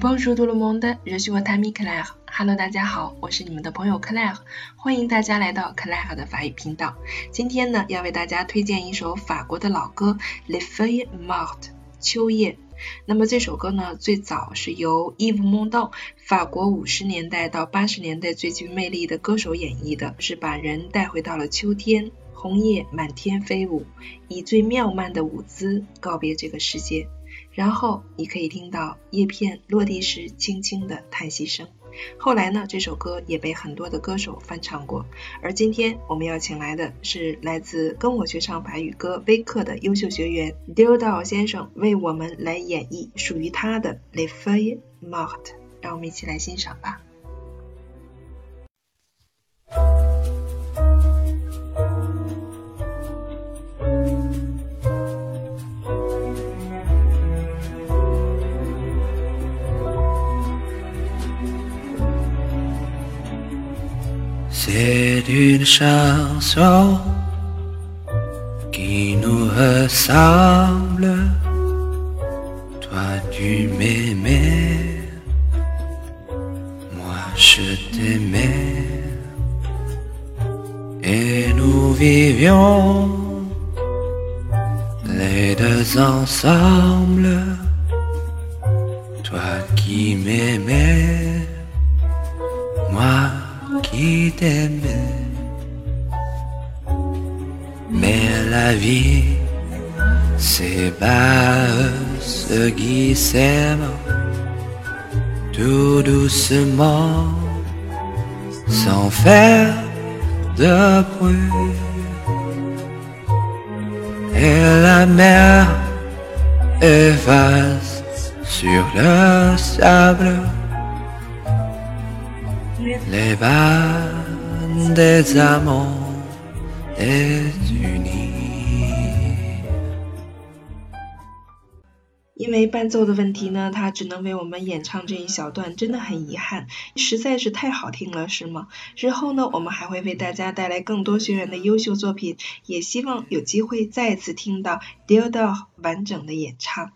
Bonjour tout le monde, je suis votre ami Claire. Hello，大家好，我是你们的朋友 Claire，欢迎大家来到 Claire 的法语频道。今天呢，要为大家推荐一首法国的老歌《Les Feuilles Mortes》秋叶。那么这首歌呢，最早是由 Yves Montand 法国五十年代到八十年代最具魅力的歌手演绎的，是把人带回到了秋天，红叶满天飞舞，以最妙曼的舞姿告别这个世界。然后你可以听到叶片落地时轻轻的叹息声。后来呢，这首歌也被很多的歌手翻唱过。而今天我们要请来的是来自跟我学唱法语歌微课的优秀学员 Dildao 先生，为我们来演绎属于他的《Le feuille mort》。让我们一起来欣赏吧。C'est une chanson qui nous ressemble. Toi tu m'aimais, moi je t'aimais. Et nous vivions les deux ensemble. Toi qui m'aimais, Mais la vie, c'est pas ceux qui tout doucement, sans faire de bruit. Et la mer efface sur le sable les bandes des amants désunis. 因为伴奏的问题呢，他只能为我们演唱这一小段，真的很遗憾，实在是太好听了，是吗？日后呢，我们还会为大家带来更多学员的优秀作品，也希望有机会再次听到 d i l d o 完整的演唱。